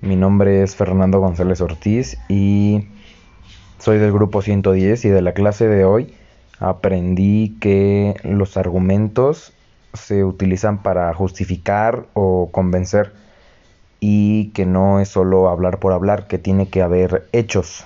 Mi nombre es Fernando González Ortiz y soy del grupo 110 y de la clase de hoy aprendí que los argumentos se utilizan para justificar o convencer y que no es solo hablar por hablar, que tiene que haber hechos.